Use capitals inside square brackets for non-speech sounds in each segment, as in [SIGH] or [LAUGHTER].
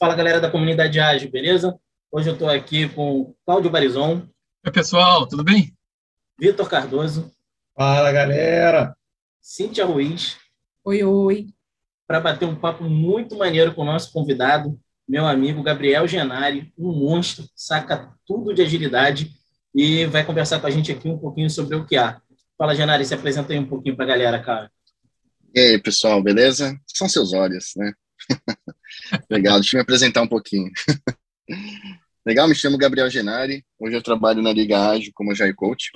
Fala galera da comunidade Ágil, beleza? Hoje eu estou aqui com Cláudio Barizon. Oi, pessoal, tudo bem? Vitor Cardoso. Fala galera! Cíntia Ruiz. Oi, oi. Para bater um papo muito maneiro com o nosso convidado, meu amigo Gabriel Genari, um monstro, saca tudo de agilidade e vai conversar com a gente aqui um pouquinho sobre o que há. Fala, Genari, se apresenta aí um pouquinho para a galera, cara. E aí, pessoal, beleza? São seus olhos, né? [LAUGHS] Legal, deixa eu me apresentar um pouquinho. Legal, me chamo Gabriel Genari, hoje eu trabalho na Liga Ágil como Agile Coach.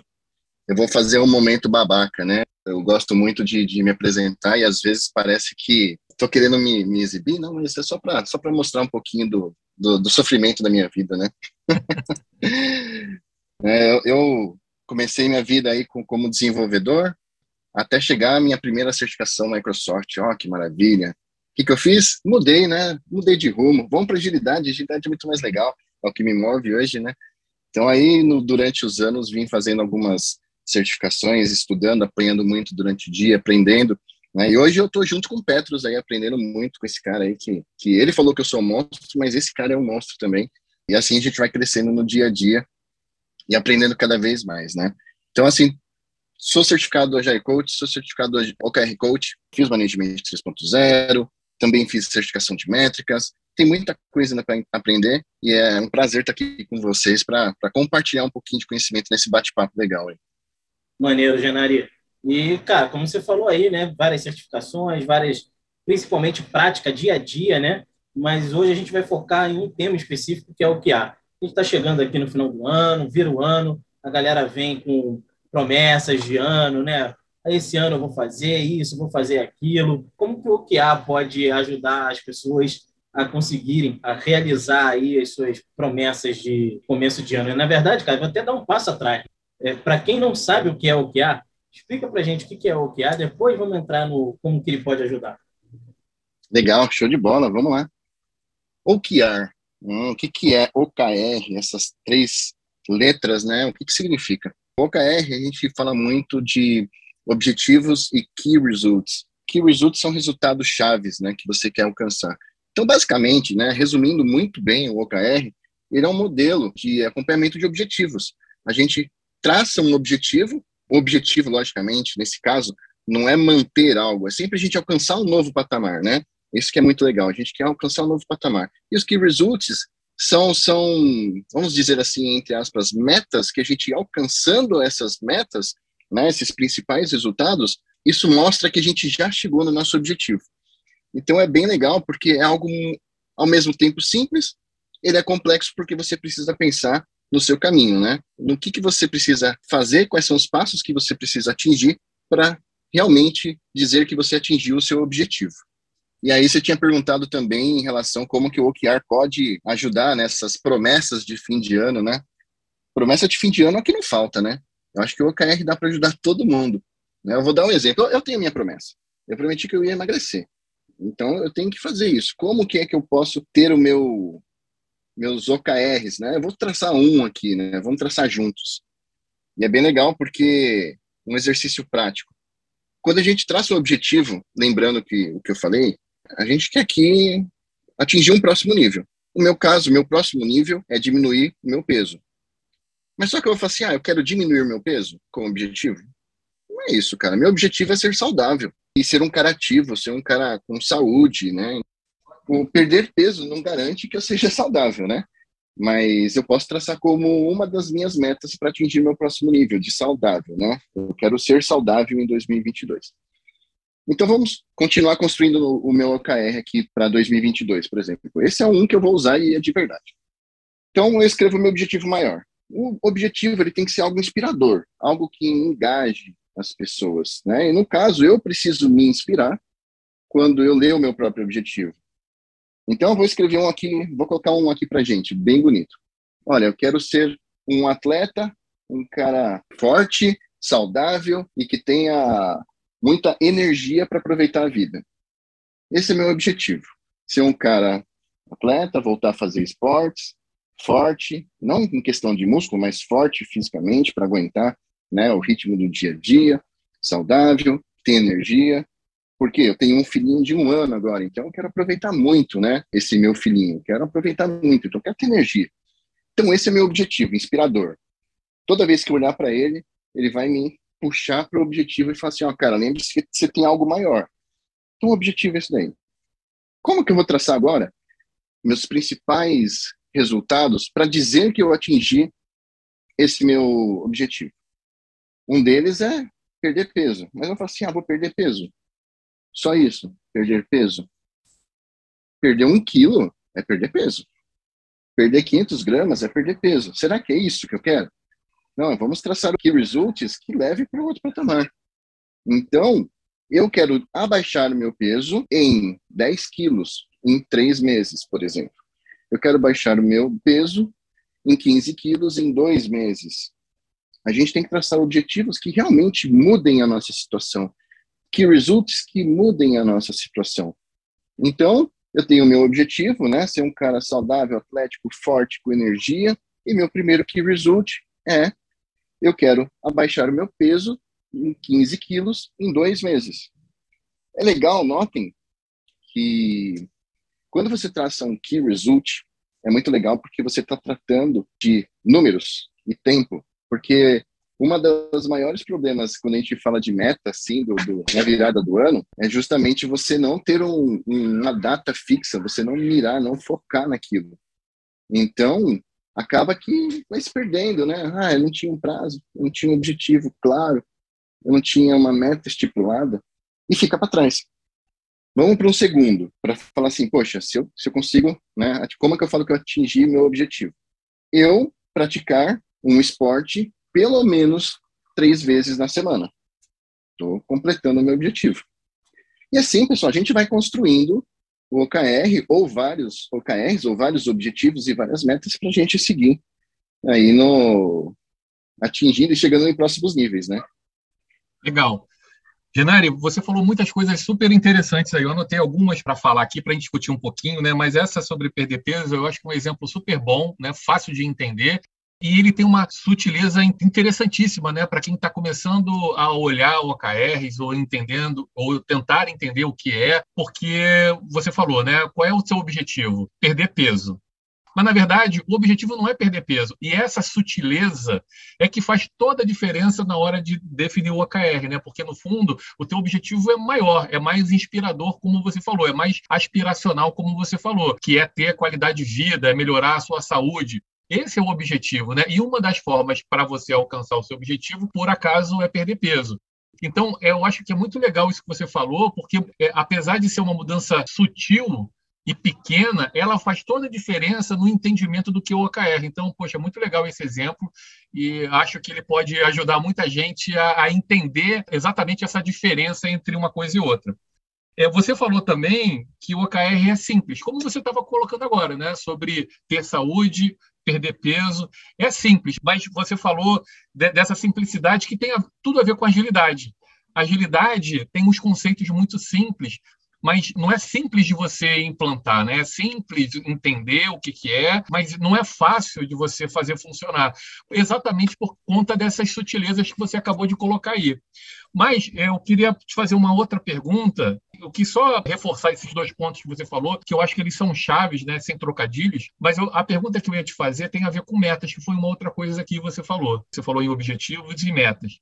Eu vou fazer um momento babaca, né? Eu gosto muito de, de me apresentar e às vezes parece que estou querendo me, me, exibir, não, mas é só para só mostrar um pouquinho do, do, do, sofrimento da minha vida, né? [LAUGHS] é, eu, eu, comecei minha vida aí com, como desenvolvedor até chegar à minha primeira certificação Microsoft. Ó, oh, que maravilha! Que, que eu fiz? Mudei, né? Mudei de rumo. Vamos para agilidade. Agilidade é muito mais legal. É o que me move hoje, né? Então, aí, no, durante os anos, vim fazendo algumas certificações, estudando, apanhando muito durante o dia, aprendendo. Né? E hoje eu estou junto com o Petros aí, aprendendo muito com esse cara aí, que, que ele falou que eu sou um monstro, mas esse cara é um monstro também. E assim a gente vai crescendo no dia a dia e aprendendo cada vez mais, né? Então, assim, sou certificado Agile Coach, sou certificado OKR Coach, fiz Management 3.0, também fiz certificação de métricas, tem muita coisa para aprender e é um prazer estar aqui com vocês para compartilhar um pouquinho de conhecimento nesse bate-papo legal. Aí. Maneiro, Genari. E, cara, como você falou aí, né, várias certificações, várias, principalmente prática dia a dia, né? Mas hoje a gente vai focar em um tema específico que é o há. A gente está chegando aqui no final do ano, vira o ano, a galera vem com promessas de ano, né? Esse ano eu vou fazer isso, vou fazer aquilo. Como que o OKA pode ajudar as pessoas a conseguirem, a realizar aí as suas promessas de começo de ano? Na verdade, cara, vou até dar um passo atrás. É, Para quem não sabe o que é o OKA, explica para gente o que é o OKA, depois vamos entrar no como que ele pode ajudar. Legal, show de bola, vamos lá. OKR, hum, o que, que é OKR, essas três letras, né? O que, que significa? OKR, a gente fala muito de objetivos e key results. Key results são resultados chaves, né, que você quer alcançar. Então, basicamente, né, resumindo muito bem o OKR, ele é um modelo de acompanhamento de objetivos. A gente traça um objetivo, o objetivo, logicamente, nesse caso, não é manter algo, é sempre a gente alcançar um novo patamar, né? Isso que é muito legal, a gente quer alcançar um novo patamar. E os key results são, são, vamos dizer assim, entre aspas, metas que a gente alcançando essas metas, né, esses principais resultados, isso mostra que a gente já chegou no nosso objetivo. Então é bem legal porque é algo ao mesmo tempo simples, ele é complexo porque você precisa pensar no seu caminho, né? No que, que você precisa fazer, quais são os passos que você precisa atingir para realmente dizer que você atingiu o seu objetivo. E aí você tinha perguntado também em relação como que o OKR pode ajudar nessas promessas de fim de ano, né? Promessa de fim de ano é que não falta, né? Eu acho que o OKR dá para ajudar todo mundo. Né? Eu vou dar um exemplo. Eu tenho minha promessa. Eu prometi que eu ia emagrecer. Então eu tenho que fazer isso. Como que é que eu posso ter o meu meus OKRs, né? Eu vou traçar um aqui, né? Vamos traçar juntos. E é bem legal porque um exercício prático. Quando a gente traça um objetivo, lembrando que o que eu falei, a gente quer aqui atingir um próximo nível. No meu caso, meu próximo nível é diminuir o meu peso. Mas só que eu vou falar assim, ah, eu quero diminuir meu peso como objetivo. Não é isso, cara. Meu objetivo é ser saudável e ser um cara ativo, ser um cara com saúde, né? O perder peso não garante que eu seja saudável, né? Mas eu posso traçar como uma das minhas metas para atingir meu próximo nível de saudável, né? Eu quero ser saudável em 2022. Então vamos continuar construindo o meu OKR aqui para 2022, por exemplo. Esse é um que eu vou usar e é de verdade. Então eu escrevo meu objetivo maior o objetivo ele tem que ser algo inspirador, algo que engaje as pessoas, né? E no caso, eu preciso me inspirar quando eu leio o meu próprio objetivo. Então, eu vou escrever um aqui, vou colocar um aqui para gente, bem bonito. Olha, eu quero ser um atleta, um cara forte, saudável e que tenha muita energia para aproveitar a vida. Esse é meu objetivo. Ser um cara atleta, voltar a fazer esportes, forte, não em questão de músculo, mas forte fisicamente para aguentar né, o ritmo do dia a dia, saudável, tem energia. Porque eu tenho um filhinho de um ano agora, então eu quero aproveitar muito, né? Esse meu filhinho, quero aproveitar muito, então eu quero ter energia. Então esse é meu objetivo, inspirador. Toda vez que eu olhar para ele, ele vai me puxar para o objetivo e falar assim, ó, oh, cara, lembre-se que você tem algo maior. Então o objetivo é esse daí. Como que eu vou traçar agora meus principais resultados para dizer que eu atingi esse meu objetivo? Um deles é perder peso. Mas eu falo assim, ah, vou perder peso. Só isso, perder peso. Perder um quilo é perder peso. Perder 500 gramas é perder peso. Será que é isso que eu quero? Não, vamos traçar o key results que leve para outro patamar. Então, eu quero abaixar o meu peso em 10 quilos em três meses, por exemplo. Eu quero baixar o meu peso em 15 quilos em dois meses. A gente tem que traçar objetivos que realmente mudem a nossa situação, que results que mudem a nossa situação. Então, eu tenho o meu objetivo, né, ser um cara saudável, atlético, forte, com energia, e meu primeiro key result é eu quero abaixar o meu peso em 15 quilos em dois meses. É legal, notem que quando você traça um key result, é muito legal porque você está tratando de números e tempo, porque uma das maiores problemas quando a gente fala de meta, assim, do, do, na virada do ano, é justamente você não ter um, uma data fixa, você não mirar, não focar naquilo. Então, acaba que vai se perdendo, né? Ah, eu não tinha um prazo, eu não tinha um objetivo claro, eu não tinha uma meta estipulada, e fica para trás. Vamos para um segundo, para falar assim, poxa, se eu, se eu consigo, né? Como é que eu falo que eu atingi meu objetivo? Eu praticar um esporte pelo menos três vezes na semana. Estou completando o meu objetivo. E assim, pessoal, a gente vai construindo o OKR ou vários OKRs ou vários objetivos e várias metas para a gente seguir aí no atingindo e chegando em próximos níveis, né? Legal. Genari, você falou muitas coisas super interessantes aí. Eu anotei algumas para falar aqui, para a gente discutir um pouquinho, né? Mas essa sobre perder peso, eu acho que é um exemplo super bom, né? Fácil de entender e ele tem uma sutileza interessantíssima, né, para quem está começando a olhar o OKRs ou entendendo ou tentar entender o que é, porque você falou, né, qual é o seu objetivo? Perder peso. Mas, na verdade, o objetivo não é perder peso. E essa sutileza é que faz toda a diferença na hora de definir o OKR, né? Porque, no fundo, o teu objetivo é maior, é mais inspirador, como você falou, é mais aspiracional, como você falou, que é ter qualidade de vida, é melhorar a sua saúde. Esse é o objetivo, né? E uma das formas para você alcançar o seu objetivo, por acaso, é perder peso. Então, eu acho que é muito legal isso que você falou, porque é, apesar de ser uma mudança sutil e pequena, ela faz toda a diferença no entendimento do que é o OKR. Então, poxa, muito legal esse exemplo e acho que ele pode ajudar muita gente a, a entender exatamente essa diferença entre uma coisa e outra. É, você falou também que o OKR é simples, como você estava colocando agora, né? Sobre ter saúde, perder peso. É simples, mas você falou de, dessa simplicidade que tem a, tudo a ver com agilidade. Agilidade tem uns conceitos muito simples, mas não é simples de você implantar, né? É simples entender o que, que é, mas não é fácil de você fazer funcionar, exatamente por conta dessas sutilezas que você acabou de colocar aí. Mas eu queria te fazer uma outra pergunta, eu quis só reforçar esses dois pontos que você falou, que eu acho que eles são chaves, né, sem trocadilhos, mas eu, a pergunta que eu ia te fazer tem a ver com metas, que foi uma outra coisa que você falou. Você falou em objetivos e metas.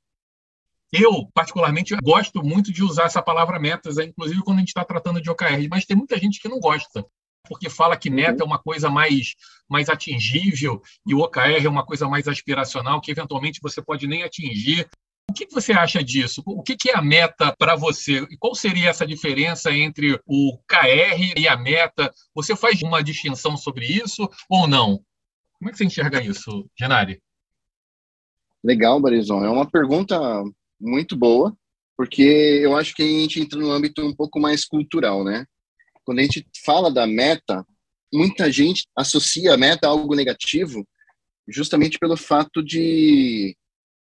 Eu, particularmente, gosto muito de usar essa palavra metas, inclusive quando a gente está tratando de OKR, mas tem muita gente que não gosta porque fala que meta uhum. é uma coisa mais, mais atingível e o OKR é uma coisa mais aspiracional, que eventualmente você pode nem atingir. O que você acha disso? O que é a meta para você? E qual seria essa diferença entre o KR e a meta? Você faz uma distinção sobre isso ou não? Como é que você enxerga isso, Genari? Legal, Barizon. É uma pergunta muito boa, porque eu acho que a gente entra no âmbito um pouco mais cultural, né? Quando a gente fala da meta, muita gente associa a meta a algo negativo, justamente pelo fato de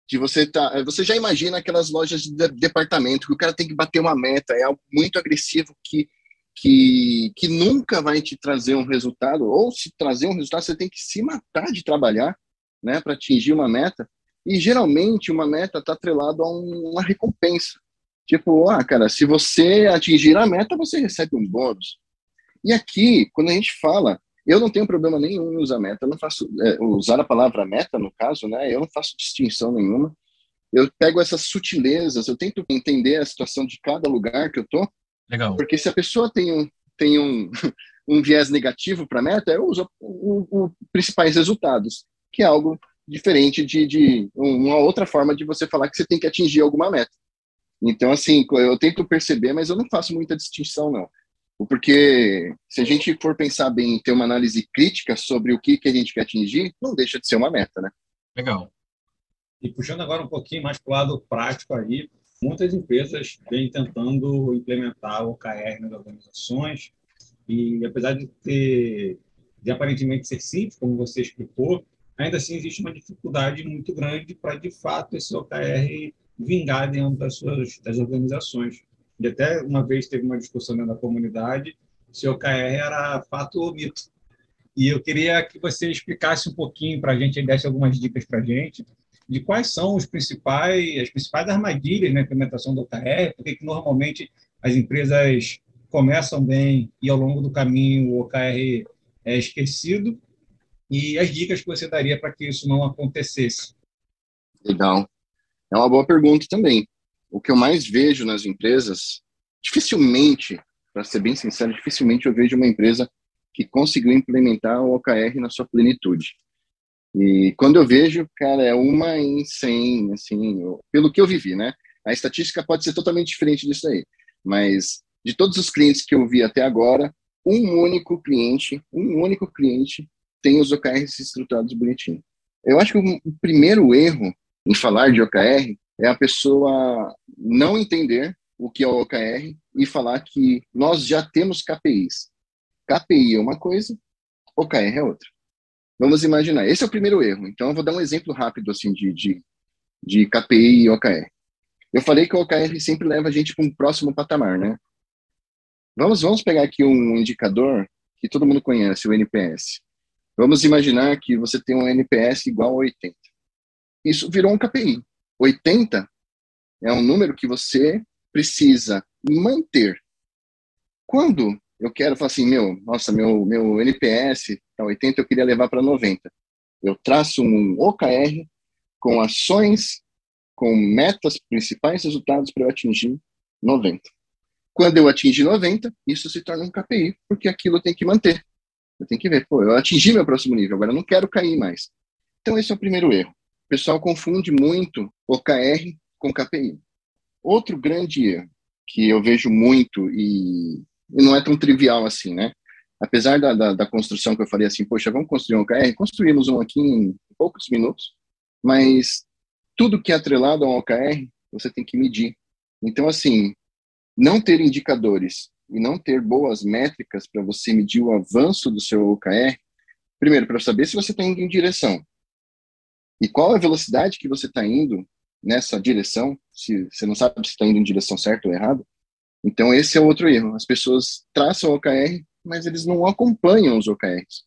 de você tá, você já imagina aquelas lojas de departamento que o cara tem que bater uma meta, é algo muito agressivo que que, que nunca vai te trazer um resultado, ou se trazer um resultado, você tem que se matar de trabalhar, né, para atingir uma meta. E geralmente uma meta está atrelada a um, uma recompensa. Tipo, ah, cara, se você atingir a meta, você recebe um bônus. E aqui, quando a gente fala, eu não tenho problema nenhum em usar meta, não faço, é, usar a palavra meta, no caso, né? Eu não faço distinção nenhuma. Eu pego essas sutilezas, eu tento entender a situação de cada lugar que eu tô. Legal. Porque se a pessoa tem um, tem um, [LAUGHS] um viés negativo para a meta, eu uso os principais resultados, que é algo diferente de, de uma outra forma de você falar que você tem que atingir alguma meta. Então, assim, eu tento perceber, mas eu não faço muita distinção, não. Porque se a gente for pensar bem ter uma análise crítica sobre o que, que a gente quer atingir, não deixa de ser uma meta, né? Legal. E puxando agora um pouquinho mais para o lado prático aí, muitas empresas vêm tentando implementar o OKR nas organizações, e apesar de ter, de aparentemente ser simples, como você explicou, ainda assim existe uma dificuldade muito grande para, de fato, esse OKR vingar dentro das suas das organizações. E até uma vez teve uma discussão dentro da comunidade se OKR era fato ou mito. E eu queria que você explicasse um pouquinho para a gente, desse algumas dicas para a gente, de quais são os principais, as principais armadilhas na implementação do OKR, porque que normalmente as empresas começam bem e ao longo do caminho o OKR é esquecido, e as dicas que você daria para que isso não acontecesse. Legal. É uma boa pergunta também. O que eu mais vejo nas empresas, dificilmente, para ser bem sincero, dificilmente eu vejo uma empresa que conseguiu implementar o OKR na sua plenitude. E quando eu vejo, cara, é uma em cem, assim, pelo que eu vivi, né? A estatística pode ser totalmente diferente disso aí, mas de todos os clientes que eu vi até agora, um único cliente, um único cliente tem os OKRs estruturados bonitinho. Eu acho que o primeiro erro em falar de OKR é a pessoa não entender o que é o OKR e falar que nós já temos KPIs. KPI é uma coisa, OKR é outra. Vamos imaginar, esse é o primeiro erro. Então, eu vou dar um exemplo rápido assim de, de, de KPI e OKR. Eu falei que o OKR sempre leva a gente para um próximo patamar, né? Vamos, vamos pegar aqui um indicador que todo mundo conhece, o NPS. Vamos imaginar que você tem um NPS igual a 80. Isso virou um KPI. 80 é um número que você precisa manter. Quando eu quero falar assim, meu, nossa, meu, meu NPS tá 80, eu queria levar para 90. Eu traço um OKR com ações, com metas, principais resultados para eu atingir 90. Quando eu atingir 90, isso se torna um KPI, porque aquilo tenho que manter. Eu tenho que ver, pô, eu atingi meu próximo nível, agora eu não quero cair mais. Então, esse é o primeiro erro. O pessoal confunde muito OKR com KPI. Outro grande erro que eu vejo muito e, não é tão trivial assim, né? Apesar da, da, da, construção que eu falei assim, poxa, vamos construir um OKR, construímos um aqui em poucos minutos, mas tudo que é atrelado a um OKR, você tem que medir. Então, assim, não ter indicadores e não ter boas métricas para você medir o avanço do seu OKR, primeiro, para saber se você está indo em direção e qual a velocidade que você está indo nessa direção, se você não sabe se está indo em direção certa ou errada. Então, esse é outro erro. As pessoas traçam OKR, mas eles não acompanham os OKRs.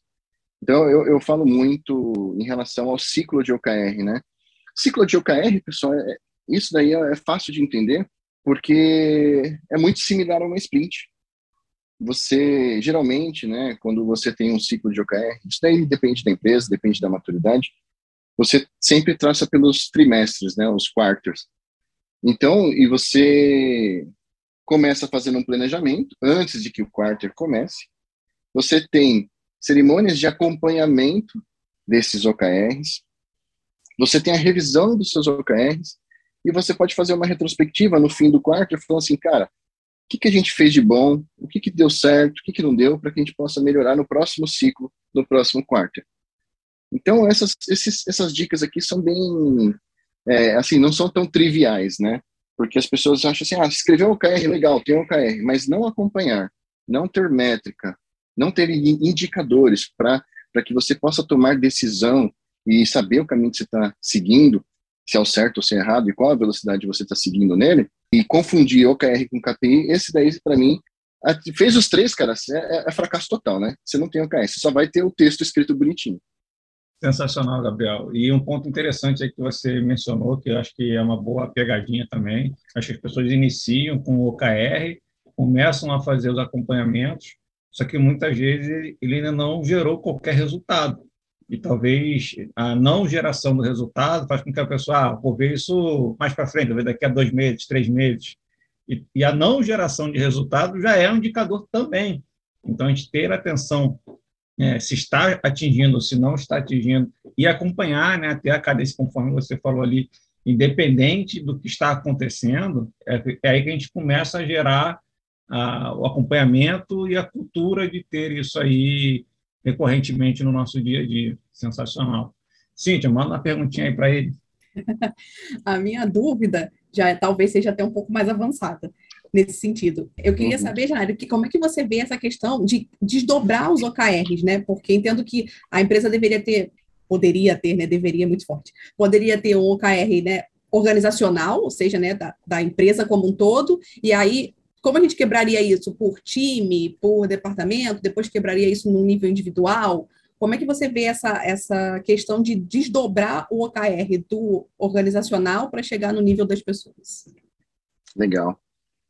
Então, eu, eu falo muito em relação ao ciclo de OKR, né? Ciclo de OKR, pessoal, é, isso daí é, é fácil de entender, porque é muito similar a uma sprint. Você, geralmente, né, quando você tem um ciclo de OKR, isso daí depende da empresa, depende da maturidade, você sempre traça pelos trimestres, né, os quarters. Então, e você começa fazendo um planejamento antes de que o quarter comece. Você tem cerimônias de acompanhamento desses OKRs. Você tem a revisão dos seus OKRs e você pode fazer uma retrospectiva no fim do quarto, falando assim, cara, o que, que a gente fez de bom, o que, que deu certo, o que, que não deu, para que a gente possa melhorar no próximo ciclo, no próximo quarto. Então, essas, esses, essas dicas aqui são bem, é, assim, não são tão triviais, né? Porque as pessoas acham assim, ah, escreveu OKR, legal, tem OKR, mas não acompanhar, não ter métrica, não ter indicadores para que você possa tomar decisão e saber o caminho que você está seguindo, se é o certo ou se é errado e qual a velocidade você está seguindo nele, e confundir OKR com KPI, esse daí, para mim, fez os três, cara, é, é, é, fracasso total, né? Você não tem OKR, você só vai ter o texto escrito bonitinho. Sensacional, Gabriel. E um ponto interessante aí que você mencionou, que eu acho que é uma boa pegadinha também, acho que as pessoas iniciam com o OKR, começam a fazer os acompanhamentos, só que muitas vezes ele ainda não gerou qualquer resultado. E talvez a não geração do resultado faz com que a pessoa, ah, vou ver isso mais para frente, vou ver daqui a dois meses, três meses. E, e a não geração de resultado já é um indicador também. Então, a gente ter atenção é, se está atingindo, se não está atingindo, e acompanhar né, até a cadência, conforme você falou ali, independente do que está acontecendo, é, é aí que a gente começa a gerar a, o acompanhamento e a cultura de ter isso aí recorrentemente no nosso dia a dia. Sensacional. Cíntia, manda uma perguntinha aí para ele. [LAUGHS] a minha dúvida já talvez seja até um pouco mais avançada nesse sentido. Eu queria uhum. saber, Jair, que, como é que você vê essa questão de desdobrar os OKRs, né? Porque entendo que a empresa deveria ter, poderia ter, né? Deveria muito forte, poderia ter um OKR, né? Organizacional, ou seja, né? Da, da empresa como um todo, e aí como a gente quebraria isso por time, por departamento, depois quebraria isso no nível individual? Como é que você vê essa, essa questão de desdobrar o OKR do organizacional para chegar no nível das pessoas? Legal.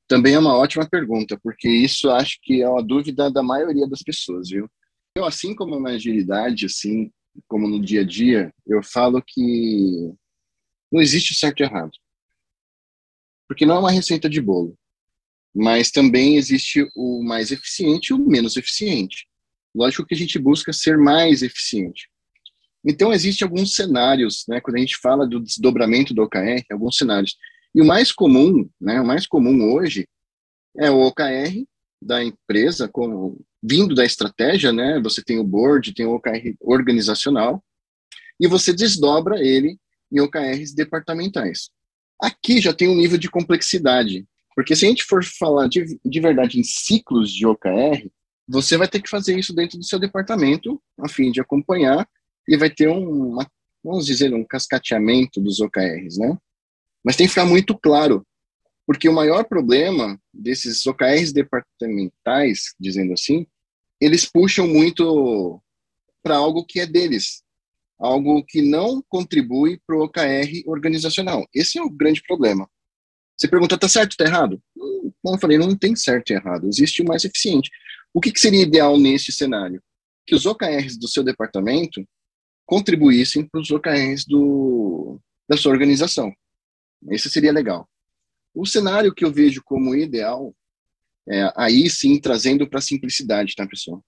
Também é uma ótima pergunta, porque isso acho que é uma dúvida da maioria das pessoas, viu? Eu, assim como na agilidade, assim como no dia a dia, eu falo que não existe certo e errado. Porque não é uma receita de bolo mas também existe o mais eficiente e o menos eficiente. Lógico que a gente busca ser mais eficiente. Então, existem alguns cenários, né, quando a gente fala do desdobramento do OKR, alguns cenários. E o mais comum, né, o mais comum hoje é o OKR da empresa, como, vindo da estratégia, né, você tem o board, tem o OKR organizacional, e você desdobra ele em OKRs departamentais. Aqui já tem um nível de complexidade, porque se a gente for falar de, de verdade em ciclos de OKR, você vai ter que fazer isso dentro do seu departamento, a fim de acompanhar, e vai ter um, uma, vamos dizer, um cascateamento dos OKRs, né? Mas tem que ficar muito claro, porque o maior problema desses OKRs departamentais, dizendo assim, eles puxam muito para algo que é deles, algo que não contribui para o OKR organizacional. Esse é o grande problema. Você pergunta, tá certo, tá errado? Hum, como eu falei, não tem certo e errado, existe o mais eficiente. O que, que seria ideal neste cenário? Que os OKRs do seu departamento contribuíssem para os OKRs do, da sua organização. Esse seria legal. O cenário que eu vejo como ideal, é, aí sim, trazendo para a simplicidade, tá, pessoal?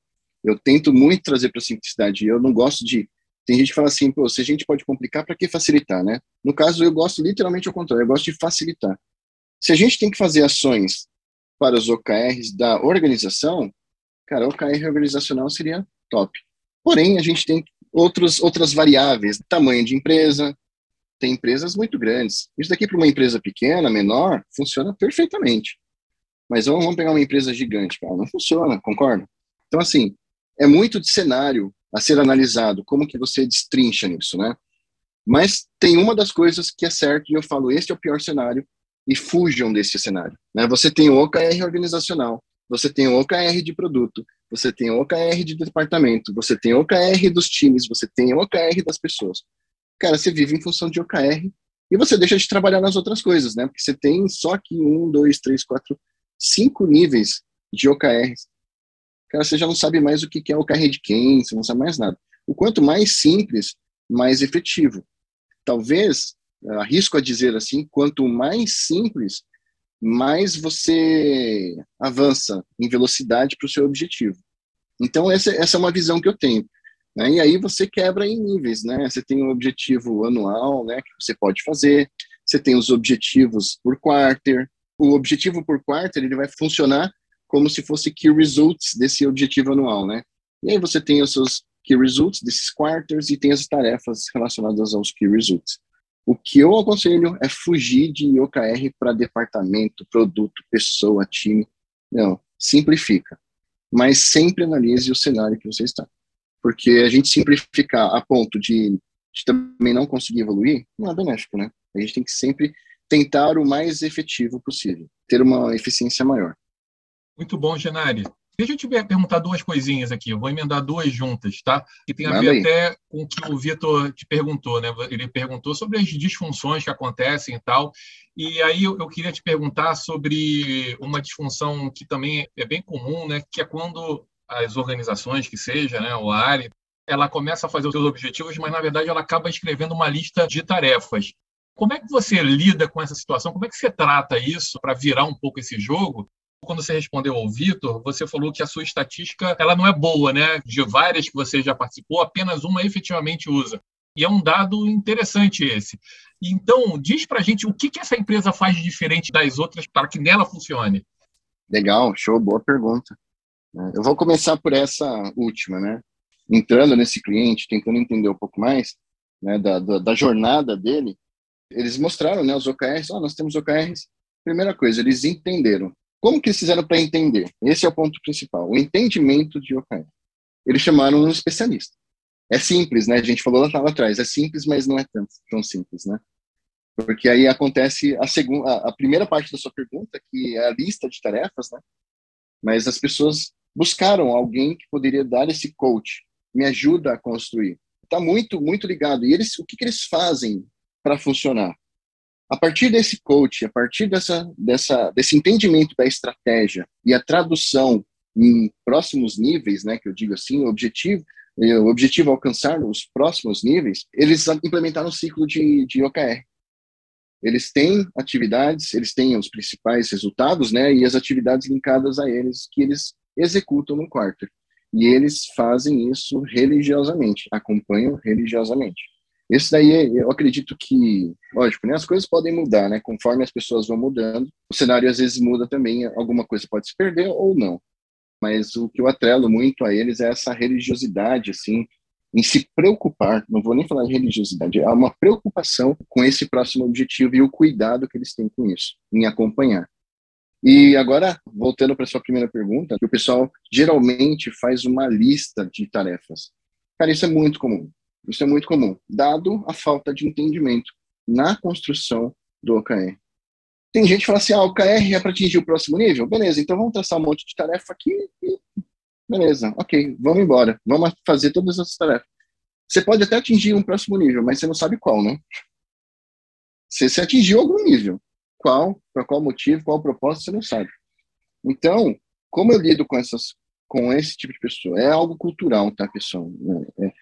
Eu tento muito trazer para a simplicidade. Eu não gosto de. Tem gente que fala assim, pô, se a gente pode complicar, para que facilitar, né? No caso, eu gosto literalmente ao contrário, eu gosto de facilitar. Se a gente tem que fazer ações para os OKRs da organização, cara, OKR organizacional seria top. Porém, a gente tem outros, outras variáveis, tamanho de empresa, tem empresas muito grandes. Isso daqui para uma empresa pequena, menor, funciona perfeitamente. Mas vamos pegar uma empresa gigante, cara, não funciona, concorda? Então, assim, é muito de cenário a ser analisado, como que você destrincha nisso, né? Mas tem uma das coisas que é certo, e eu falo, este é o pior cenário, e fujam desse cenário. Né? Você tem o OKR organizacional, você tem o OKR de produto, você tem o OKR de departamento, você tem o OKR dos times, você tem o OKR das pessoas. Cara, você vive em função de OKR e você deixa de trabalhar nas outras coisas, né? Porque você tem só aqui um, dois, três, quatro, cinco níveis de OKRs. Cara, você já não sabe mais o que é OKR de quem, você não sabe mais nada. O quanto mais simples, mais efetivo. Talvez arrisco a dizer assim, quanto mais simples, mais você avança em velocidade para o seu objetivo. Então, essa, essa é uma visão que eu tenho. Né? E aí você quebra em níveis, né? Você tem um objetivo anual, né, que você pode fazer, você tem os objetivos por quarter. O objetivo por quarter, ele vai funcionar como se fosse key results desse objetivo anual, né? E aí você tem os seus key results desses quarters e tem as tarefas relacionadas aos key results. O que eu aconselho é fugir de OKR para departamento, produto, pessoa, time. Não, simplifica. Mas sempre analise o cenário que você está. Porque a gente simplificar a ponto de, de também não conseguir evoluir, não é benéfico, né? A gente tem que sempre tentar o mais efetivo possível, ter uma eficiência maior. Muito bom, Genari. Deixa eu te perguntar duas coisinhas aqui. Eu vou emendar duas juntas, tá? Que tem a ver até com o que o Vitor te perguntou, né? Ele perguntou sobre as disfunções que acontecem e tal. E aí eu, eu queria te perguntar sobre uma disfunção que também é bem comum, né? Que é quando as organizações, que seja, né? O área, ela começa a fazer os seus objetivos, mas na verdade ela acaba escrevendo uma lista de tarefas. Como é que você lida com essa situação? Como é que você trata isso para virar um pouco esse jogo? Quando você respondeu ao Vitor, você falou que a sua estatística ela não é boa, né? De várias que você já participou, apenas uma efetivamente usa. E é um dado interessante esse. Então, diz para a gente o que, que essa empresa faz de diferente das outras para que nela funcione. Legal, show, boa pergunta. Eu vou começar por essa última, né? Entrando nesse cliente, tentando entender um pouco mais né, da, da, da jornada dele, eles mostraram, né, os OKRs, oh, nós temos OKRs. Primeira coisa, eles entenderam. Como que eles fizeram para entender? Esse é o ponto principal, o entendimento de OKR. Eles chamaram um especialista. É simples, né? A gente falou lá atrás, é simples, mas não é tão, tão simples, né? Porque aí acontece a segunda, a primeira parte da sua pergunta, que é a lista de tarefas, né? Mas as pessoas buscaram alguém que poderia dar esse coach, me ajuda a construir. Está muito, muito ligado. E eles, o que, que eles fazem para funcionar? A partir desse coach, a partir dessa, dessa, desse entendimento da estratégia e a tradução em próximos níveis, né, que eu digo assim, o objetivo, o objetivo é alcançar os próximos níveis, eles implementaram um ciclo de, de OKR. Eles têm atividades, eles têm os principais resultados, né, e as atividades linkadas a eles que eles executam no quarto. E eles fazem isso religiosamente, acompanham religiosamente. Esse daí, eu acredito que, lógico, né, as coisas podem mudar, né, conforme as pessoas vão mudando. O cenário às vezes muda também, alguma coisa pode se perder ou não. Mas o que eu atrelo muito a eles é essa religiosidade, assim, em se preocupar, não vou nem falar de religiosidade, é uma preocupação com esse próximo objetivo e o cuidado que eles têm com isso, em acompanhar. E agora, voltando para a sua primeira pergunta, o pessoal geralmente faz uma lista de tarefas. Cara, isso é muito comum. Isso é muito comum, dado a falta de entendimento na construção do OKR. Tem gente que fala assim, ah, o OKR é para atingir o próximo nível? Beleza, então vamos traçar um monte de tarefa aqui e beleza, ok, vamos embora. Vamos fazer todas essas tarefas. Você pode até atingir um próximo nível, mas você não sabe qual, né? Você, você atingiu algum nível. Qual, para qual motivo, qual propósito, você não sabe. Então, como eu lido com essas com esse tipo de pessoa? É algo cultural, tá, pessoal? É, é,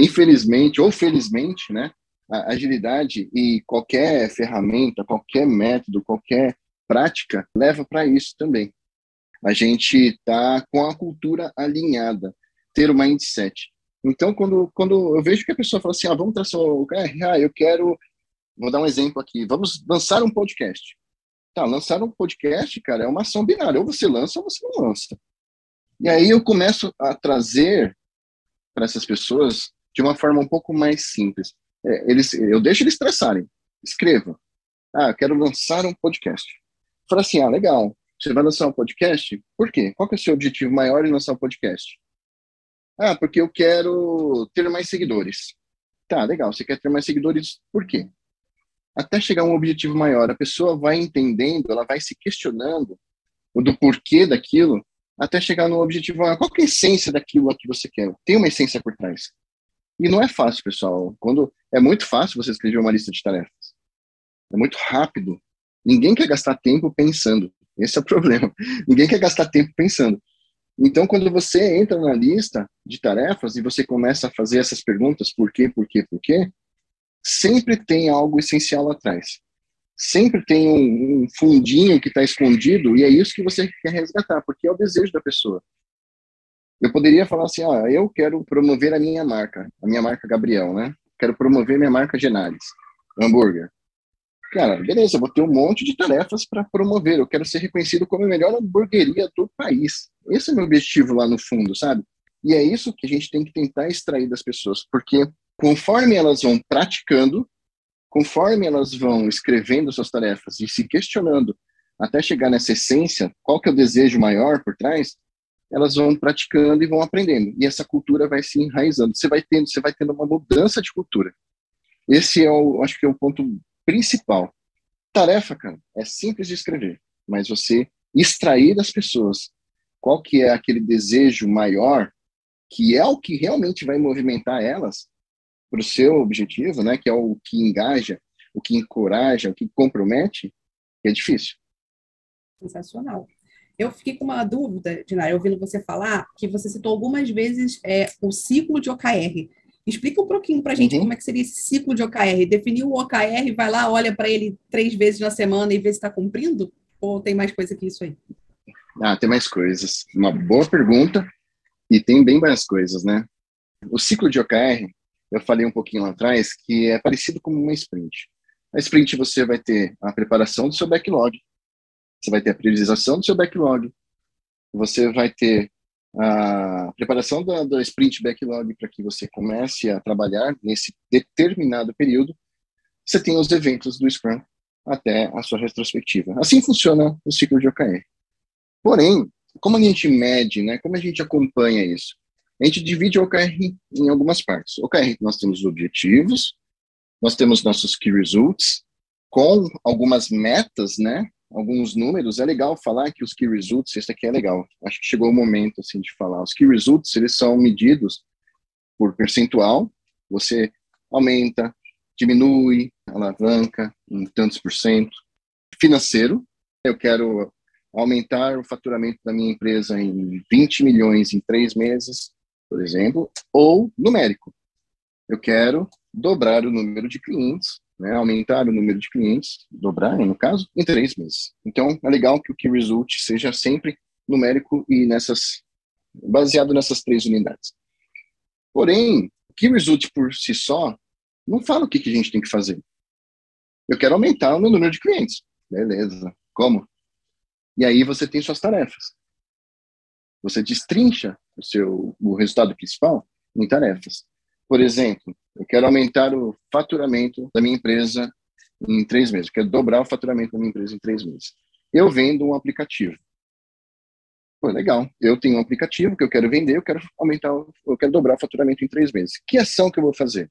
infelizmente ou felizmente, né, a agilidade e qualquer ferramenta, qualquer método, qualquer prática leva para isso também. A gente está com a cultura alinhada, ter o mindset. Então, quando, quando eu vejo que a pessoa fala assim, ah, vamos traçar o KR, ah, eu quero, vou dar um exemplo aqui, vamos lançar um podcast. Tá, lançar um podcast, cara, é uma ação binária, ou você lança ou você não lança. E aí eu começo a trazer para essas pessoas de uma forma um pouco mais simples. É, eles, eu deixo eles traçarem. Escreva. Ah, eu quero lançar um podcast. Fala assim, ah, legal. Você vai lançar um podcast? Por quê? Qual que é o seu objetivo maior em lançar um podcast? Ah, porque eu quero ter mais seguidores. Tá, legal. Você quer ter mais seguidores por quê? Até chegar a um objetivo maior, a pessoa vai entendendo, ela vai se questionando do porquê daquilo, até chegar no objetivo maior. Qual é a essência daquilo que você quer? Tem uma essência por trás. E não é fácil, pessoal. Quando é muito fácil você escrever uma lista de tarefas. É muito rápido. Ninguém quer gastar tempo pensando. Esse é o [LAUGHS] problema. Ninguém quer gastar tempo pensando. Então, quando você entra na lista de tarefas e você começa a fazer essas perguntas, por quê, por quê, por quê, sempre tem algo essencial atrás. Sempre tem um, um fundinho que está escondido e é isso que você quer resgatar, porque é o desejo da pessoa. Eu poderia falar assim, ah, eu quero promover a minha marca, a minha marca Gabriel, né? Quero promover minha marca Genares, hambúrguer. Cara, beleza, vou ter um monte de tarefas para promover. Eu quero ser reconhecido como a melhor hamburgueria do país. Esse é meu objetivo lá no fundo, sabe? E é isso que a gente tem que tentar extrair das pessoas, porque conforme elas vão praticando, conforme elas vão escrevendo suas tarefas e se questionando até chegar nessa essência, qual que é o desejo maior por trás, elas vão praticando e vão aprendendo. E essa cultura vai se enraizando. Você vai tendo, você vai tendo uma mudança de cultura. Esse é o, acho que é o ponto principal. Tarefa, cara, é simples de escrever, mas você extrair das pessoas qual que é aquele desejo maior, que é o que realmente vai movimentar elas para o seu objetivo, né? Que é o que engaja, o que encoraja, o que compromete, é difícil. Sensacional. Eu fiquei com uma dúvida, Dinara, ouvindo você falar, que você citou algumas vezes é, o ciclo de OKR. Explica um pouquinho para a gente uhum. como é que seria esse ciclo de OKR. Definiu o OKR, vai lá, olha para ele três vezes na semana e vê se está cumprindo? Ou tem mais coisa que isso aí? Ah, tem mais coisas. Uma boa pergunta e tem bem mais coisas, né? O ciclo de OKR, eu falei um pouquinho lá atrás, que é parecido com uma sprint. A sprint você vai ter a preparação do seu backlog, você vai ter a priorização do seu backlog, você vai ter a preparação da, da sprint backlog para que você comece a trabalhar nesse determinado período. Você tem os eventos do Scrum até a sua retrospectiva. Assim funciona o ciclo de OKR. Porém, como a gente mede, né, como a gente acompanha isso? A gente divide o OKR em algumas partes. O OKR, nós temos os objetivos, nós temos nossos key results, com algumas metas, né, alguns números, é legal falar que os key results, esse aqui é legal, acho que chegou o momento, assim, de falar. Os key results, eles são medidos por percentual, você aumenta, diminui, alavanca em tantos por cento. Financeiro, eu quero aumentar o faturamento da minha empresa em 20 milhões em três meses, por exemplo, ou numérico. Eu quero dobrar o número de clientes né, aumentar o número de clientes, dobrar, no caso, em três meses. Então, é legal que o Key Result seja sempre numérico e nessas, baseado nessas três unidades. Porém, o Key Result por si só não fala o que, que a gente tem que fazer. Eu quero aumentar o meu número de clientes. Beleza. Como? E aí você tem suas tarefas. Você destrincha o seu o resultado principal em tarefas. Por exemplo, eu quero aumentar o faturamento da minha empresa em três meses. Eu quero dobrar o faturamento da minha empresa em três meses. Eu vendo um aplicativo. Pô, legal. Eu tenho um aplicativo que eu quero vender, eu quero aumentar, eu quero dobrar o faturamento em três meses. Que ação que eu vou fazer?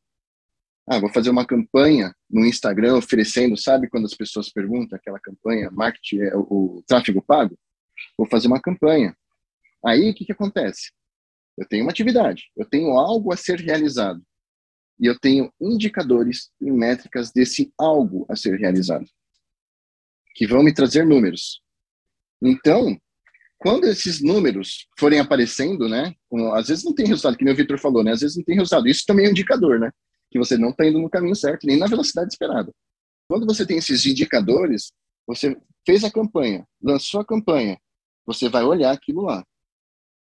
Ah, vou fazer uma campanha no Instagram oferecendo, sabe quando as pessoas perguntam aquela campanha, marketing, é, o, o tráfego pago? Vou fazer uma campanha. Aí o que, que acontece? Eu tenho uma atividade, eu tenho algo a ser realizado e eu tenho indicadores e métricas desse algo a ser realizado, que vão me trazer números. Então, quando esses números forem aparecendo, né, às vezes não tem resultado, que nem o Victor falou, né, às vezes não tem resultado. Isso também é um indicador, né, que você não está indo no caminho certo, nem na velocidade esperada. Quando você tem esses indicadores, você fez a campanha, lançou a campanha, você vai olhar aquilo lá.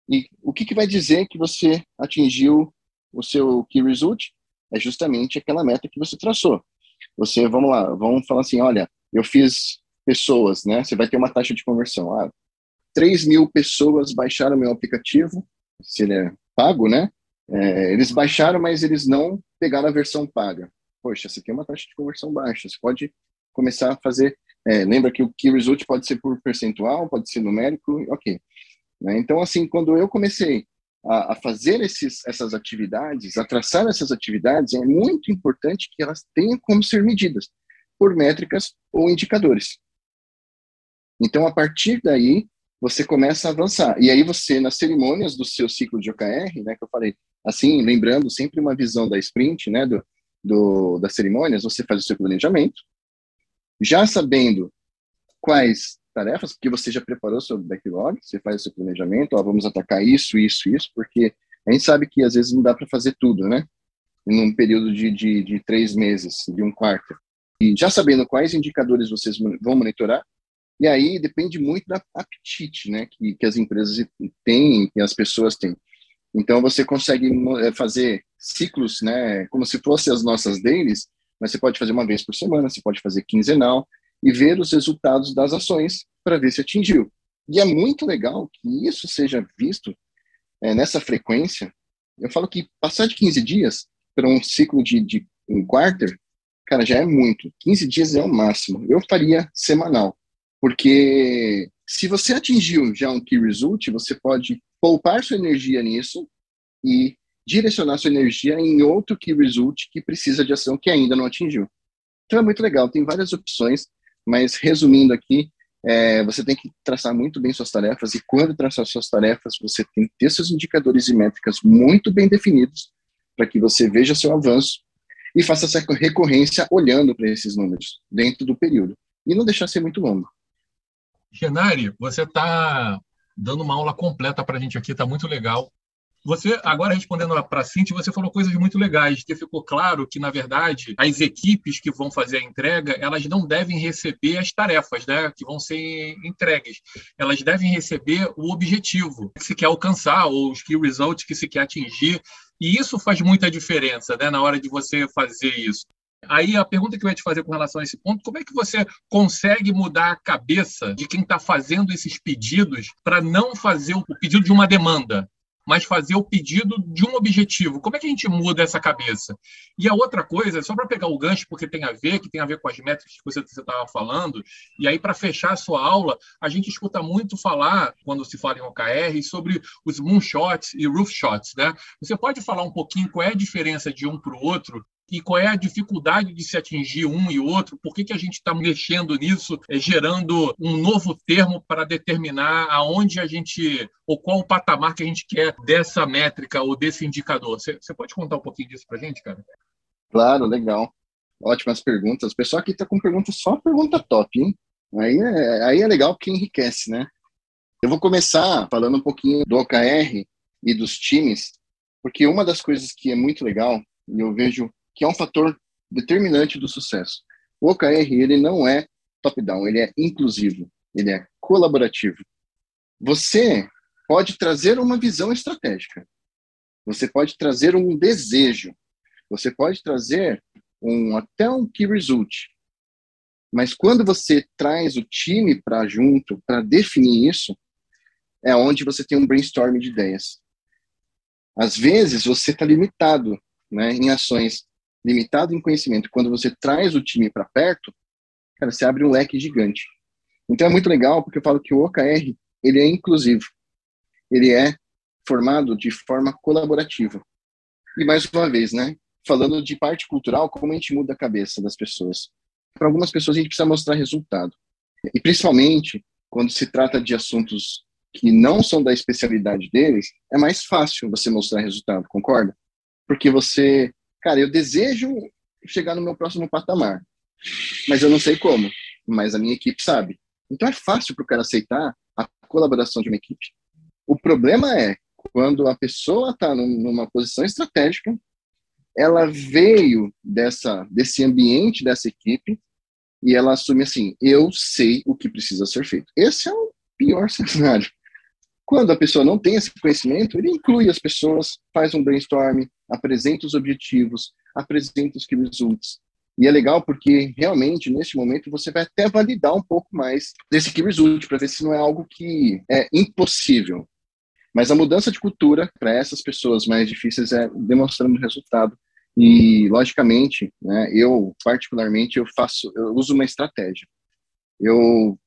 E o que, que vai dizer que você atingiu o seu key result? É justamente aquela meta que você traçou. Você, vamos lá, vamos falar assim, olha, eu fiz pessoas, né? Você vai ter uma taxa de conversão. Ah, 3 mil pessoas baixaram meu aplicativo, se ele é pago, né? É, eles baixaram, mas eles não pegaram a versão paga. Poxa, você tem uma taxa de conversão baixa. Você pode começar a fazer. É, lembra que o key result pode ser por percentual, pode ser numérico, ok. Né? Então, assim, quando eu comecei a, a, fazer esses, essas atividades, a traçar essas atividades, é muito importante que elas tenham como ser medidas por métricas ou indicadores. Então, a partir daí, você começa a avançar. E aí você, nas cerimônias do seu ciclo de OKR, né, que eu falei, assim, lembrando sempre uma visão da sprint, né, do, do, das cerimônias, você faz o seu planejamento, já sabendo quais tarefas, porque você já preparou seu backlog, você faz o seu planejamento, ó, vamos atacar isso, isso, isso, porque a gente sabe que às vezes não dá para fazer tudo, né? Em um período de, de, de três meses, de um quarto. E já sabendo quais indicadores vocês vão monitorar, e aí depende muito da apetite, né, que, que as empresas têm, que as pessoas têm. Então você consegue eh, fazer ciclos, né, como se fossem as nossas dailies, mas você pode fazer uma vez por semana, você pode fazer quinzenal, e ver os resultados das ações para ver se atingiu. E é muito legal que isso seja visto é, nessa frequência. Eu falo que passar de 15 dias para um ciclo de, de um quarter, cara, já é muito. 15 dias é o máximo. Eu faria semanal, porque se você atingiu já um key result, você pode poupar sua energia nisso e direcionar sua energia em outro key result que precisa de ação que ainda não atingiu. Então é muito legal, tem várias opções mas resumindo aqui, é, você tem que traçar muito bem suas tarefas, e quando traçar suas tarefas, você tem que ter seus indicadores e métricas muito bem definidos, para que você veja seu avanço e faça essa recorrência olhando para esses números dentro do período, e não deixar ser muito longo. Genari, você está dando uma aula completa para a gente aqui, está muito legal. Você, agora respondendo para a Cintia, você falou coisas muito legais, que ficou claro que, na verdade, as equipes que vão fazer a entrega, elas não devem receber as tarefas né, que vão ser entregues. Elas devem receber o objetivo que se quer alcançar, ou os key results que se quer atingir. E isso faz muita diferença né, na hora de você fazer isso. Aí a pergunta que eu ia te fazer com relação a esse ponto, como é que você consegue mudar a cabeça de quem está fazendo esses pedidos para não fazer o pedido de uma demanda, mas fazer o pedido de um objetivo. Como é que a gente muda essa cabeça? E a outra coisa, só para pegar o gancho, porque tem a ver, que tem a ver com as métricas que você estava falando, e aí para fechar a sua aula, a gente escuta muito falar, quando se fala em OKR, sobre os moonshots e roofshots. Né? Você pode falar um pouquinho qual é a diferença de um para o outro e qual é a dificuldade de se atingir um e outro, por que, que a gente está mexendo nisso, é, gerando um novo termo para determinar aonde a gente, ou qual o patamar que a gente quer dessa métrica ou desse indicador. Você pode contar um pouquinho disso para a gente, cara? Claro, legal. Ótimas perguntas. O pessoal aqui está com perguntas, só pergunta top, hein? Aí é, aí é legal porque enriquece, né? Eu vou começar falando um pouquinho do OKR e dos times, porque uma das coisas que é muito legal, e eu vejo que é um fator determinante do sucesso. O OKR, ele não é top-down, ele é inclusivo, ele é colaborativo. Você pode trazer uma visão estratégica, você pode trazer um desejo, você pode trazer um, até um key result. Mas quando você traz o time para junto, para definir isso, é onde você tem um brainstorming de ideias. Às vezes, você está limitado né, em ações limitado em conhecimento, quando você traz o time para perto, cara, você abre um leque gigante. Então é muito legal porque eu falo que o OKR, ele é inclusivo. Ele é formado de forma colaborativa. E mais uma vez, né, falando de parte cultural, como a gente muda a cabeça das pessoas. Para algumas pessoas a gente precisa mostrar resultado. E principalmente quando se trata de assuntos que não são da especialidade deles, é mais fácil você mostrar resultado, concorda? Porque você cara, eu desejo chegar no meu próximo patamar, mas eu não sei como, mas a minha equipe sabe. Então é fácil para o cara aceitar a colaboração de uma equipe. O problema é quando a pessoa está numa posição estratégica, ela veio dessa desse ambiente dessa equipe e ela assume assim: eu sei o que precisa ser feito. Esse é o pior [LAUGHS] cenário. Quando a pessoa não tem esse conhecimento, ele inclui as pessoas, faz um brainstorm, apresenta os objetivos, apresenta os key results. E é legal porque realmente neste momento você vai até validar um pouco mais desse key result para ver se não é algo que é impossível. Mas a mudança de cultura para essas pessoas mais difíceis é demonstrando resultado. E logicamente, né, eu particularmente eu faço, eu uso uma estratégia. Eu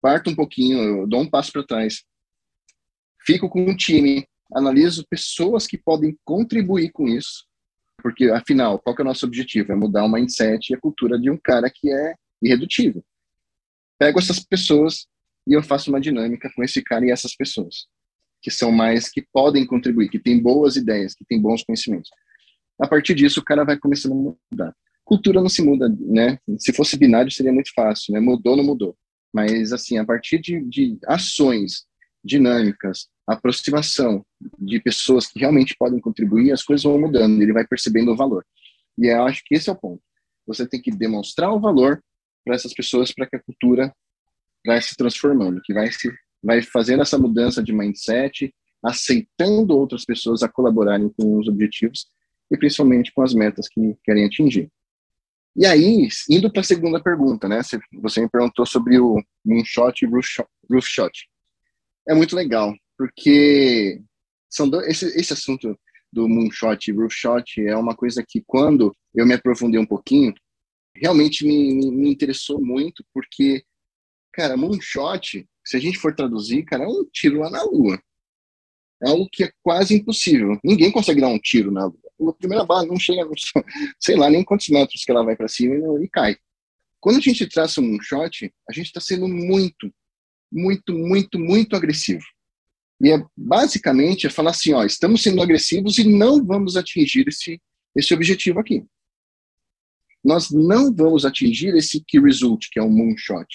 parto um pouquinho, eu dou um passo para trás fico com um time, analiso pessoas que podem contribuir com isso, porque afinal, qual é o nosso objetivo? É mudar o mindset e a cultura de um cara que é irredutível. Pego essas pessoas e eu faço uma dinâmica com esse cara e essas pessoas, que são mais, que podem contribuir, que têm boas ideias, que têm bons conhecimentos. A partir disso, o cara vai começando a mudar. Cultura não se muda, né? Se fosse binário, seria muito fácil, né? Mudou, não mudou. Mas, assim, a partir de, de ações dinâmicas, aproximação de pessoas que realmente podem contribuir, as coisas vão mudando, ele vai percebendo o valor. E eu acho que esse é o ponto. Você tem que demonstrar o valor para essas pessoas para que a cultura vai se transformando, que vai se vai fazendo essa mudança de mindset, aceitando outras pessoas a colaborarem com os objetivos e principalmente com as metas que querem atingir. E aí, indo para a segunda pergunta, né? Você me perguntou sobre o moonshot e roof shot. É muito legal porque são esse, esse assunto do moonshot e roofshot é uma coisa que quando eu me aprofundei um pouquinho, realmente me, me, me interessou muito, porque, cara, moonshot, se a gente for traduzir, cara, é um tiro lá na lua. É algo que é quase impossível. Ninguém consegue dar um tiro na lua. A primeira bala não chega, [LAUGHS] sei lá, nem quantos metros que ela vai para cima e, e cai. Quando a gente traça um moonshot, a gente está sendo muito muito, muito, muito agressivo. E é basicamente é falar assim, ó, estamos sendo agressivos e não vamos atingir esse, esse objetivo aqui. Nós não vamos atingir esse key result, que é o moonshot.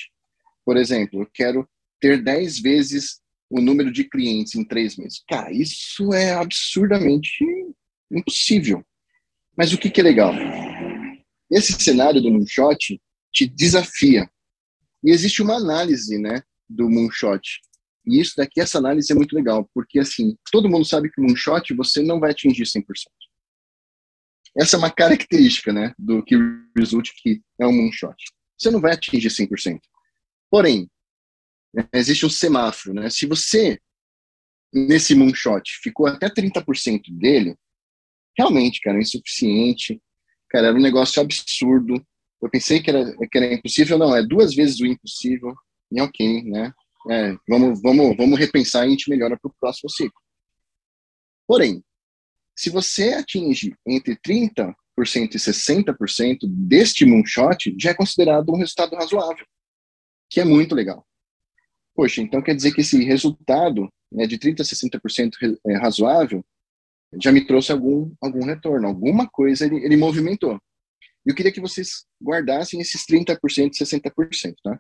Por exemplo, eu quero ter 10 vezes o número de clientes em três meses. Cara, isso é absurdamente impossível. Mas o que, que é legal? Esse cenário do moonshot te desafia. E existe uma análise, né, do moonshot. E isso daqui, essa análise é muito legal, porque assim, todo mundo sabe que o moonshot você não vai atingir 100%. Essa é uma característica, né, do que result que é um moonshot. Você não vai atingir 100%. Porém, existe um semáforo, né? Se você nesse moonshot ficou até 30% dele, realmente, cara, é insuficiente. Cara, era um negócio absurdo. Eu pensei que era, que era impossível, não, é duas vezes o impossível. E ok, né? É, vamos, vamos, vamos repensar e a gente melhora para o próximo ciclo. Porém, se você atinge entre 30% e 60% deste moonshot, já é considerado um resultado razoável, que é muito legal. Poxa, então quer dizer que esse resultado né, de 30% a 60% é razoável já me trouxe algum, algum retorno, alguma coisa ele, ele movimentou. Eu queria que vocês guardassem esses 30%, 60%, tá?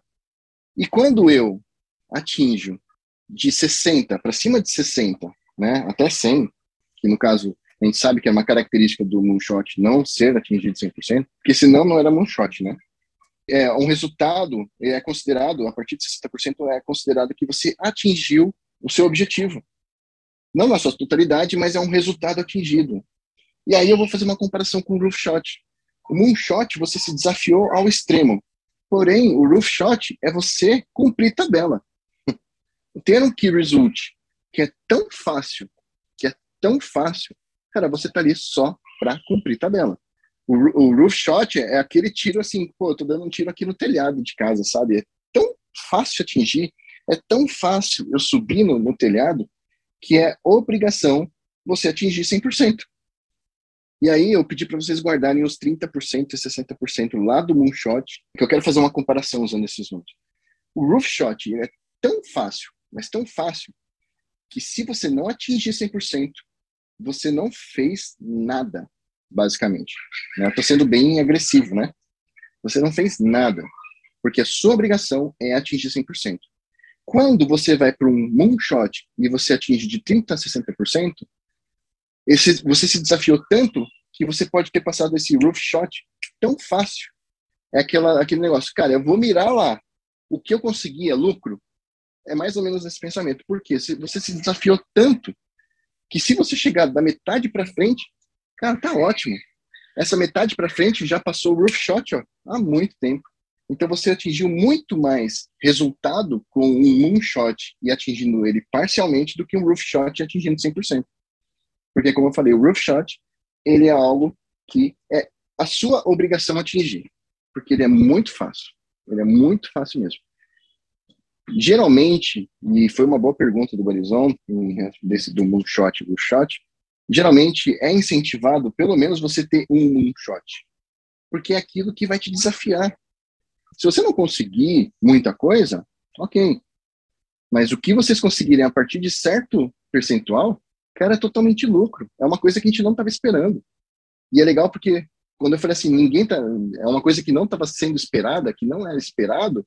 E quando eu atinjo de 60 para cima de 60, né, até 100, que no caso a gente sabe que é uma característica do moonshot não ser atingido 100%, porque senão não era moonshot, né? É, um resultado é considerado, a partir de 60%, é considerado que você atingiu o seu objetivo. Não na sua totalidade, mas é um resultado atingido. E aí eu vou fazer uma comparação com o roof shot. O moonshot, você se desafiou ao extremo. Porém, o roof shot é você cumprir tabela. [LAUGHS] Ter um key result que é tão fácil, que é tão fácil, cara, você tá ali só para cumprir tabela. O, o roof shot é aquele tiro assim, pô, eu tô dando um tiro aqui no telhado de casa, sabe? É tão fácil atingir, é tão fácil eu subir no, no telhado que é obrigação você atingir 100%. E aí eu pedi para vocês guardarem os 30% e 60% lá do moonshot, que eu quero fazer uma comparação usando esses números. O roof shot é tão fácil, mas tão fácil, que se você não atingir 100%, você não fez nada, basicamente. Né? Estou sendo bem agressivo, né? Você não fez nada, porque a sua obrigação é atingir 100%. Quando você vai para um moonshot e você atinge de 30% a 60%, esse, você se desafiou tanto que você pode ter passado esse roof shot tão fácil. É aquela, aquele negócio, cara, eu vou mirar lá. O que eu consegui é lucro. É mais ou menos esse pensamento. Porque você se desafiou tanto que se você chegar da metade para frente, cara, tá ótimo. Essa metade para frente já passou o roof shot ó, há muito tempo. Então você atingiu muito mais resultado com um moonshot e atingindo ele parcialmente do que um roof shot atingindo 100%. Porque, como eu falei, o roof shot, ele é algo que é a sua obrigação atingir. Porque ele é muito fácil. Ele é muito fácil mesmo. Geralmente, e foi uma boa pergunta do Barizon, desse do moonshot roof shot, geralmente é incentivado pelo menos você ter um moonshot. Porque é aquilo que vai te desafiar se você não conseguir muita coisa, ok. Mas o que vocês conseguirem a partir de certo percentual, cara, é totalmente lucro. É uma coisa que a gente não estava esperando. E é legal porque quando eu falei assim, ninguém tá, é uma coisa que não estava sendo esperada, que não era esperado,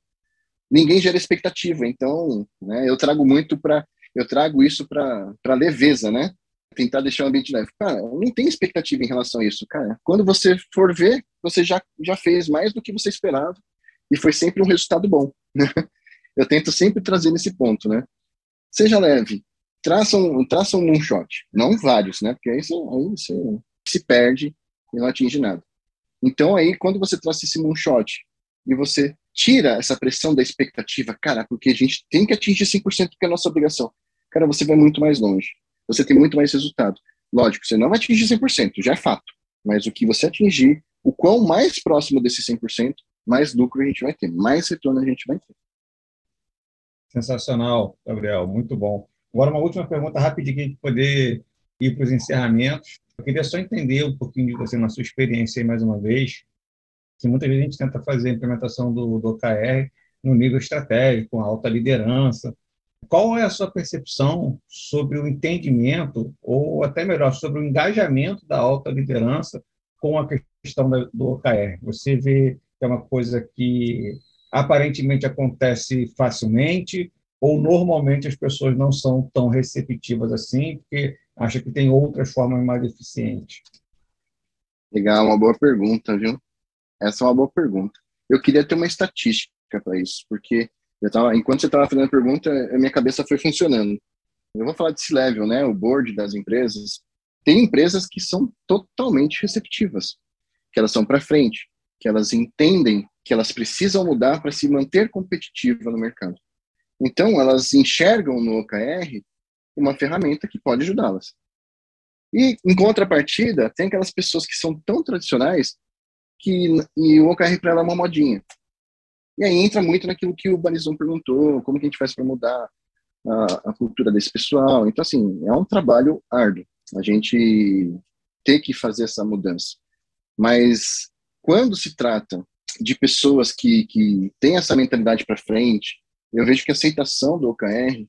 ninguém gera expectativa. Então, né, eu trago muito para eu trago isso para leveza, né? Tentar deixar o ambiente leve. Cara, não tem expectativa em relação a isso, cara. Quando você for ver, você já já fez mais do que você esperava e foi sempre um resultado bom. Né? [LAUGHS] Eu tento sempre trazer nesse ponto, né? Seja leve, traça um, traça um moonshot, não vários, né? Porque aí você, aí você se perde e não atinge nada. Então aí, quando você traça esse moonshot e você tira essa pressão da expectativa, cara, porque a gente tem que atingir 100% que é a nossa obrigação. Cara, você vai muito mais longe. Você tem muito mais resultado. Lógico, você não vai atingir 100%, já é fato. Mas o que você atingir, o quão mais próximo desse 100%, mais lucro a gente vai ter, mais retorno a gente vai ter. Sensacional, Gabriel, muito bom. Agora, uma última pergunta rapidinho, para poder ir para os encerramentos. Eu queria só entender um pouquinho de você, na sua experiência aí, mais uma vez, que muitas vezes a gente tenta fazer a implementação do, do OKR, no nível estratégico, alta liderança. Qual é a sua percepção sobre o entendimento, ou até melhor, sobre o engajamento da alta liderança com a questão do OKR? Você vê que é uma coisa que aparentemente acontece facilmente, ou normalmente as pessoas não são tão receptivas assim, porque acham que tem outras formas mais eficientes? Legal, uma boa pergunta, viu? Essa é uma boa pergunta. Eu queria ter uma estatística para isso, porque eu tava, enquanto você estava fazendo a pergunta, a minha cabeça foi funcionando. Eu vou falar de C-level, né? O board das empresas. Tem empresas que são totalmente receptivas, que elas são para frente, que elas entendem que elas precisam mudar para se manter competitiva no mercado. Então, elas enxergam no OKR uma ferramenta que pode ajudá-las. E, em contrapartida, tem aquelas pessoas que são tão tradicionais que e o OKR para ela é uma modinha. E aí entra muito naquilo que o Barizon perguntou, como que a gente faz para mudar a, a, cultura desse pessoal. Então, assim, é um trabalho árduo, a gente ter que fazer essa mudança. Mas quando se trata de pessoas que, que têm essa mentalidade para frente, eu vejo que a aceitação do OKR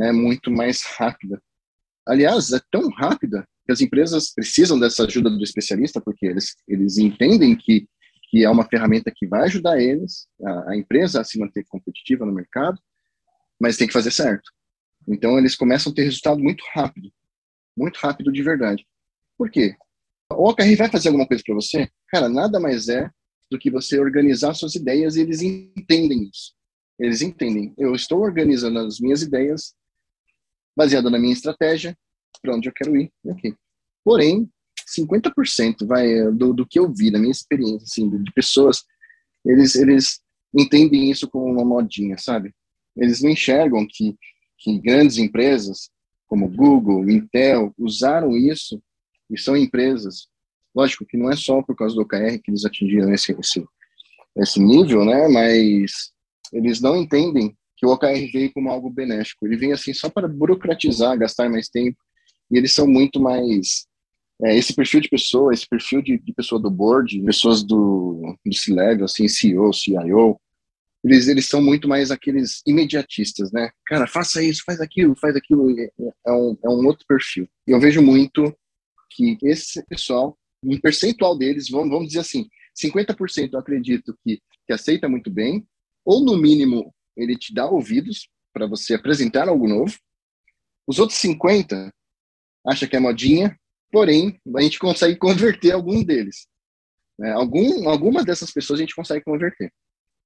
é muito mais rápida. Aliás, é tão rápida que as empresas precisam dessa ajuda do especialista, porque eles, eles entendem que, que é uma ferramenta que vai ajudar eles, a, a empresa, a se manter competitiva no mercado, mas tem que fazer certo. Então, eles começam a ter resultado muito rápido, muito rápido de verdade. Por quê? O OKR vai fazer alguma coisa para você? Cara, nada mais é do que você organizar suas ideias e eles entendem isso. Eles entendem. Eu estou organizando as minhas ideias baseado na minha estratégia, para onde eu quero ir. Okay. Porém, 50% vai do, do que eu vi, da minha experiência, assim, de pessoas, eles, eles entendem isso como uma modinha, sabe? Eles não enxergam que, que grandes empresas, como Google, Intel, usaram isso e são empresas, lógico que não é só por causa do OKR que eles atingiram esse, esse, esse nível, né? Mas eles não entendem que o OKR veio como algo benéfico. Ele vem assim só para burocratizar, gastar mais tempo. E eles são muito mais é, esse perfil de pessoa, esse perfil de, de pessoa do board, pessoas do, do C-level, assim, CEO, CIO, eles, eles são muito mais aqueles imediatistas, né? Cara, faça isso, faz aquilo, faz aquilo. É, é um, é um outro perfil. E eu vejo muito que esse pessoal, um percentual deles, vamos, vamos dizer assim, 50% eu acredito que, que aceita muito bem, ou no mínimo ele te dá ouvidos para você apresentar algo novo. Os outros 50 acha que é modinha, porém a gente consegue [LAUGHS] converter algum deles. Né? Algum, algumas dessas pessoas a gente consegue converter.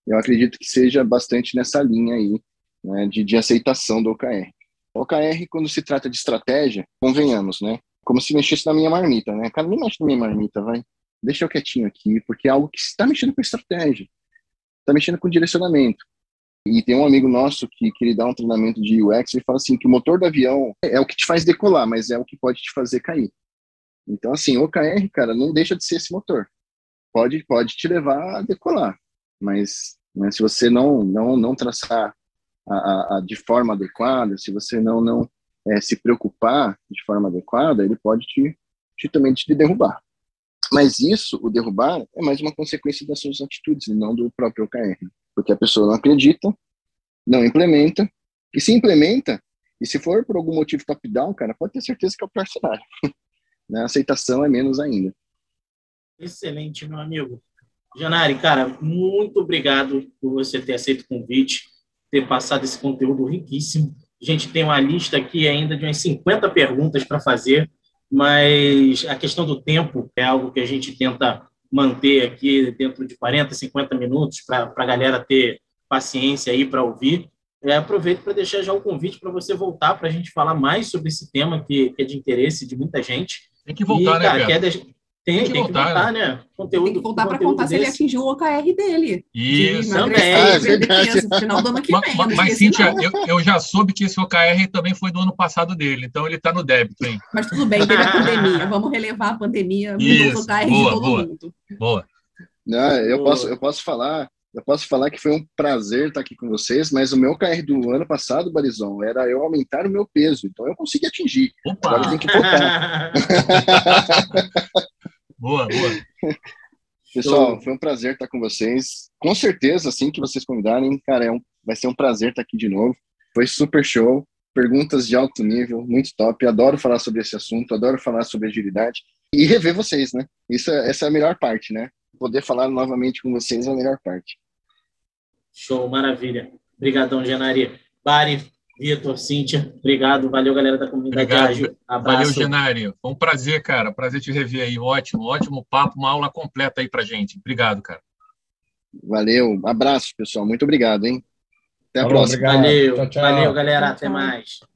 Eu acredito que seja bastante nessa linha aí né, de, de aceitação do OKR. OKR, quando se trata de estratégia, convenhamos, né? Como se mexesse na minha marmita, né? Cara, não mexe na minha marmita, vai. Deixa eu quietinho aqui, porque é algo que está mexendo com estratégia, está mexendo com direcionamento. E tem um amigo nosso que, que ele dá um treinamento de UX e fala assim que o motor do avião é o que te faz decolar, mas é o que pode te fazer cair. Então, assim, o OKR, cara, não deixa de ser esse motor. Pode, pode te levar a decolar, mas né, se você não, não, não traçar a, a, a de forma adequada, se você não, não é, se preocupar de forma adequada, ele pode te, te também te derrubar. Mas isso, o derrubar, é mais uma consequência das suas atitudes, e não do próprio OKR porque a pessoa não acredita, não implementa, e se implementa, e se for por algum motivo top-down, cara, pode ter certeza que é o pior cenário. [LAUGHS] né? A aceitação é menos ainda. Excelente, meu amigo. Janari, cara, muito obrigado por você ter aceito o convite, ter passado esse conteúdo riquíssimo. A gente tem uma lista aqui ainda de umas 50 perguntas para fazer, mas a questão do tempo é algo que a gente tenta manter aqui dentro de 40, 50 minutos para a galera ter paciência aí para ouvir. É, aproveito para deixar já o convite para você voltar para a gente falar mais sobre esse tema que, que, é de interesse de muita gente. Tem que voltar, e, cara, né, Quer tem, tem, que, tem voltar, que voltar, né? Conteúdo, tem que voltar para contar desse. se ele atingiu o OKR dele. Isso. De também. Ah, é final do ano que vem. Mas, mas Cíntia, eu, eu, já soube que esse OKR também foi do ano passado dele, então ele está no débito, hein? Mas tudo bem, teve a pandemia. Vamos relevar a pandemia, mudou o OKR boa, de todo boa, mundo. Boa. Não, eu, posso, eu posso falar eu posso falar que foi um prazer estar aqui com vocês, mas o meu KR do ano passado, Barizon, era eu aumentar o meu peso, então eu consegui atingir. Opa! Agora tem que voltar. [LAUGHS] boa, boa. [LAUGHS] Pessoal, foi um prazer estar com vocês. Com certeza, assim que vocês convidarem, cara, é um, vai ser um prazer estar aqui de novo. Foi super show. Perguntas de alto nível, muito top. Adoro falar sobre esse assunto, adoro falar sobre agilidade e rever vocês, né? Isso, é, essa é a melhor parte, né? Poder falar novamente com vocês é a melhor parte. Show, maravilha. Obrigadão, Genari. Bari, Vitor, Cíntia, obrigado. Valeu, galera da comunidade Obrigado. Abraço. Valeu, Genário. Foi um prazer, cara. Prazer te rever aí. Ótimo, ótimo papo, uma aula completa aí pra gente. Obrigado, cara. Valeu, abraço, pessoal. Muito obrigado, hein? Até a Falou, próxima. obrigado. Valeu, Tchau, tchau. valeu, galera. Tchau, Até tchau. mais.